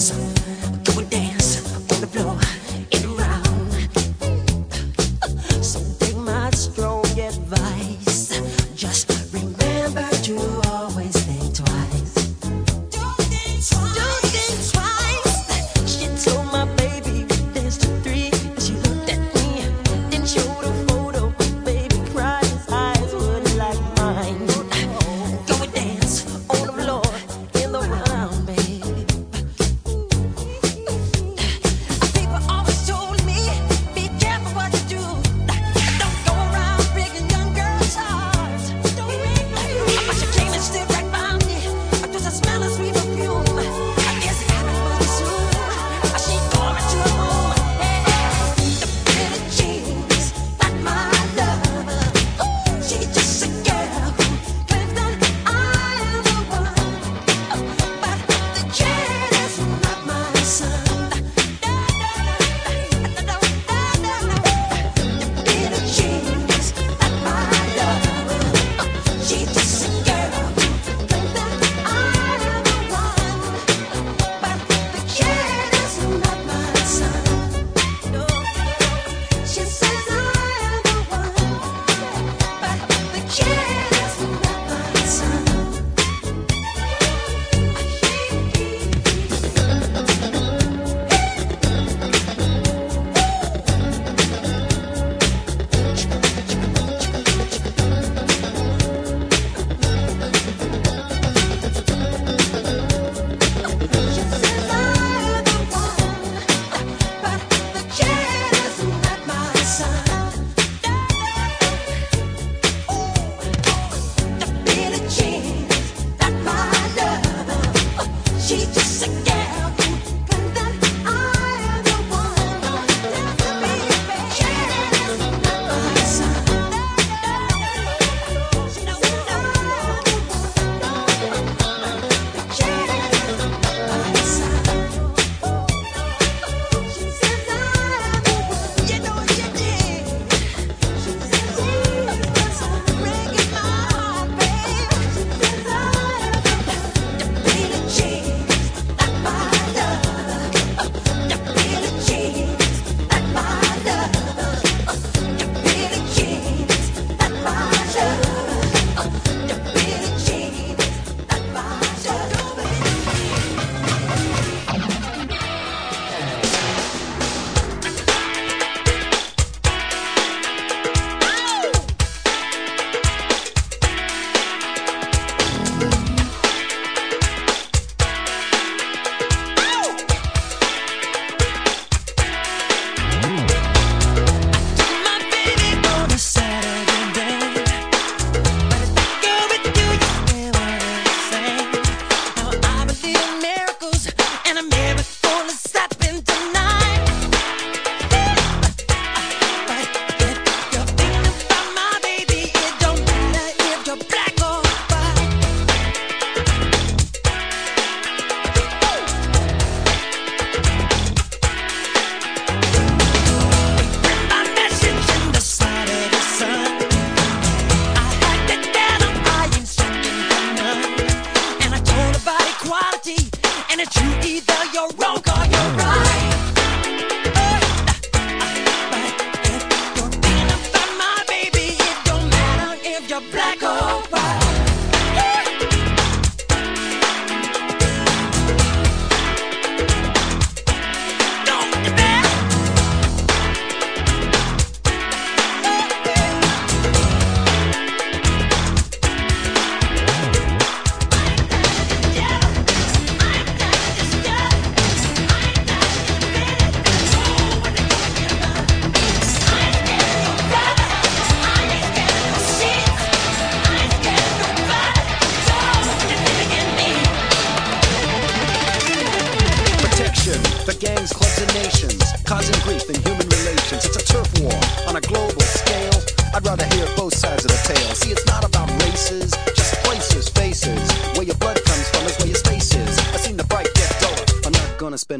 dance, do dance on the floor.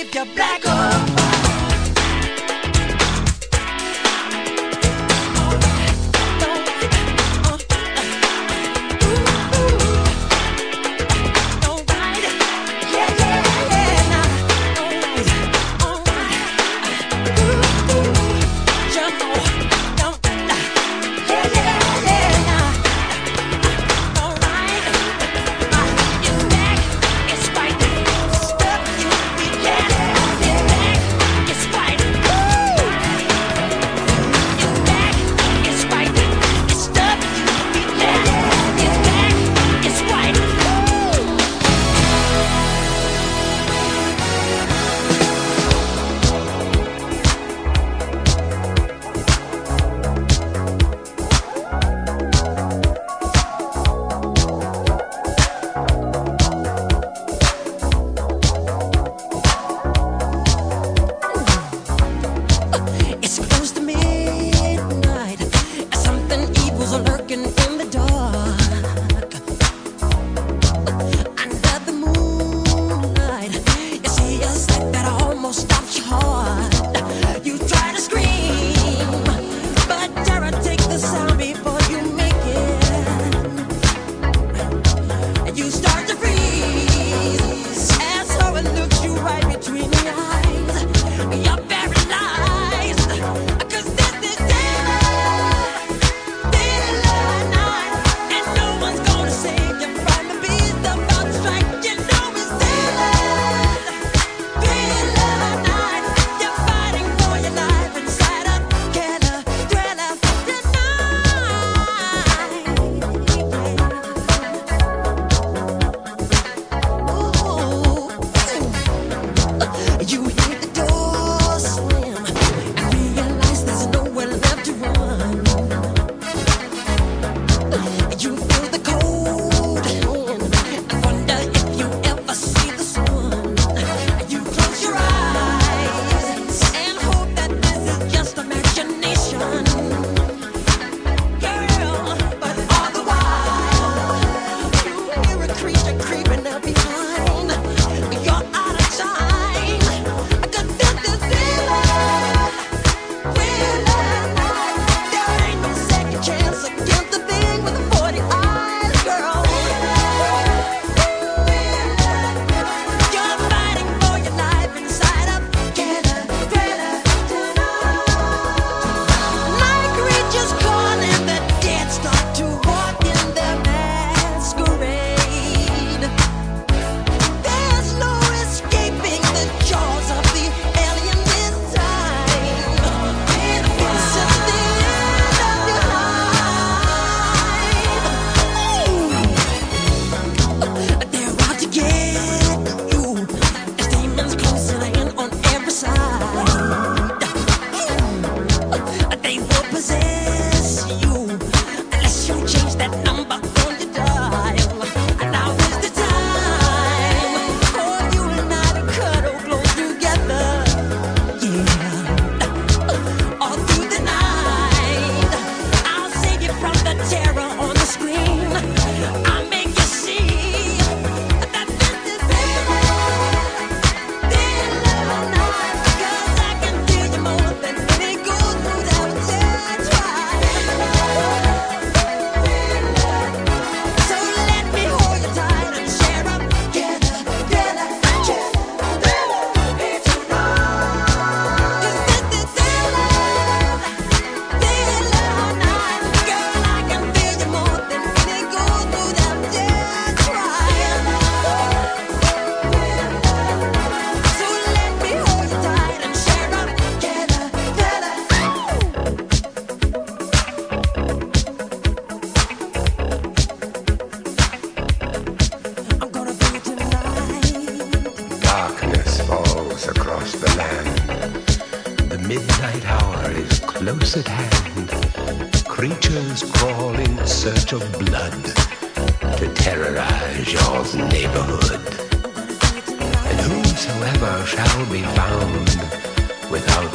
if you're black or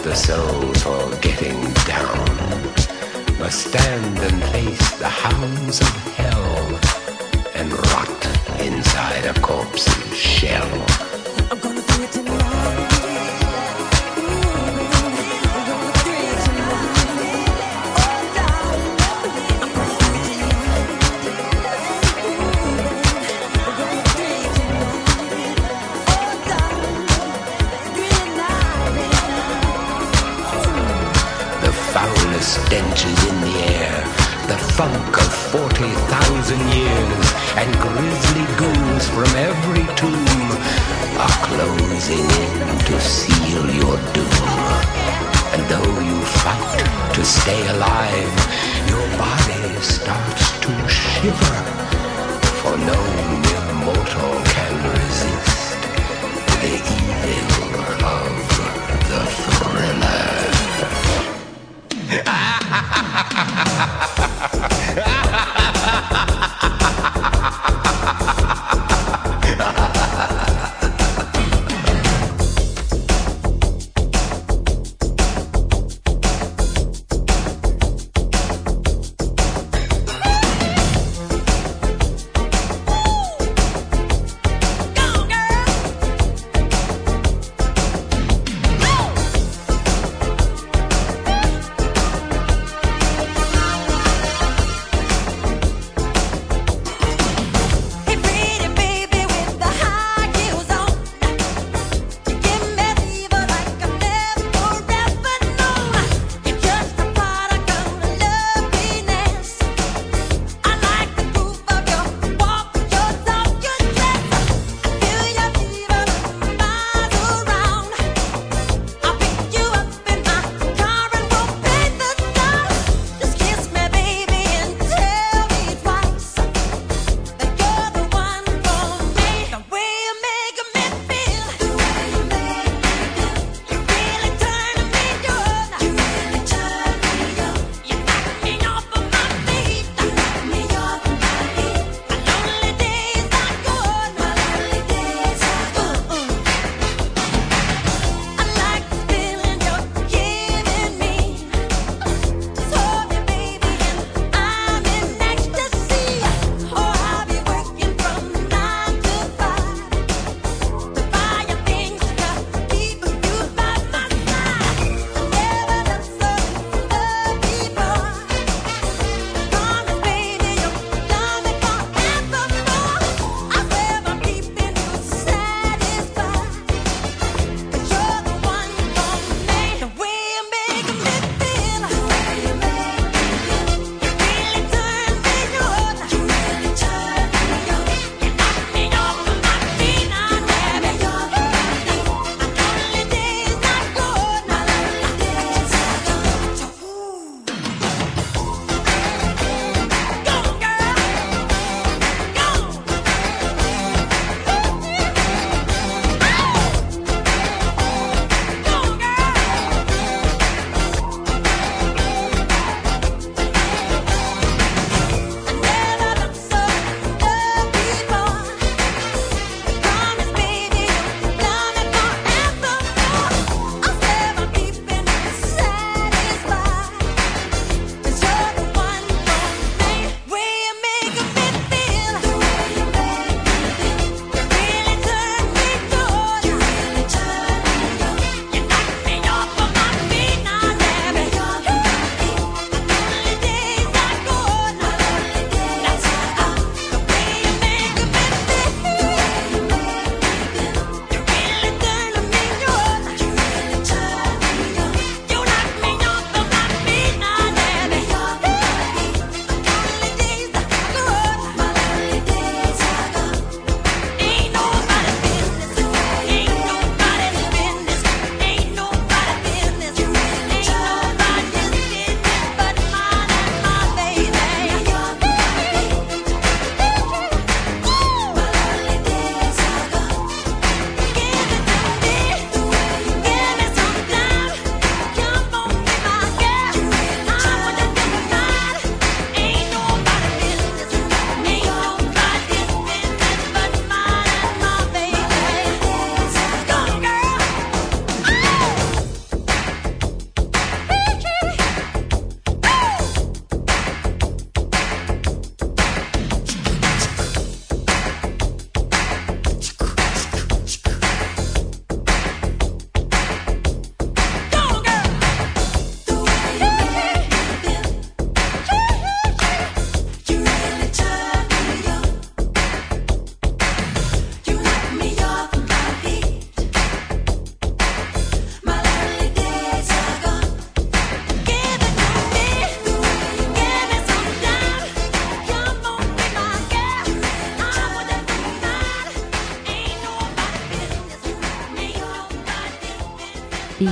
the soul for getting no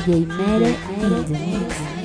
DJ made it.